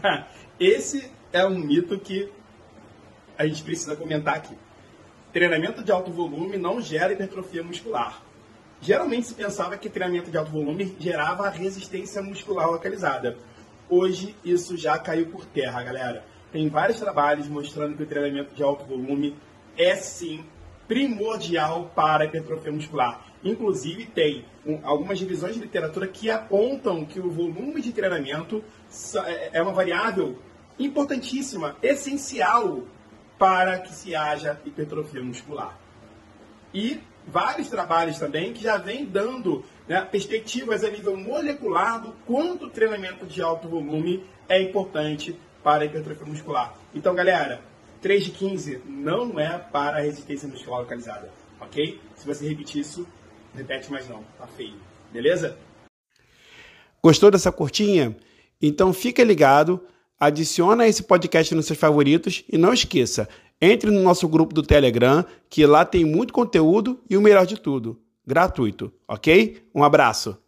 Esse é um mito que a gente precisa comentar aqui. Treinamento de alto volume não gera hipertrofia muscular. Geralmente se pensava que treinamento de alto volume gerava resistência muscular localizada. Hoje isso já caiu por terra, galera. Tem vários trabalhos mostrando que o treinamento de alto volume é sim primordial para a hipertrofia muscular. Inclusive, tem um, algumas divisões de literatura que apontam que o volume de treinamento é, é uma variável importantíssima, essencial para que se haja hipertrofia muscular. E vários trabalhos também que já vêm dando né, perspectivas a nível molecular do quanto o treinamento de alto volume é importante para a hipertrofia muscular. Então, galera, 3 de 15 não é para resistência muscular localizada, ok? Se você repetir isso, repete mais não, tá feio, beleza? Gostou dessa curtinha? Então fica ligado, adiciona esse podcast nos seus favoritos e não esqueça, entre no nosso grupo do Telegram, que lá tem muito conteúdo e o melhor de tudo, gratuito, ok? Um abraço!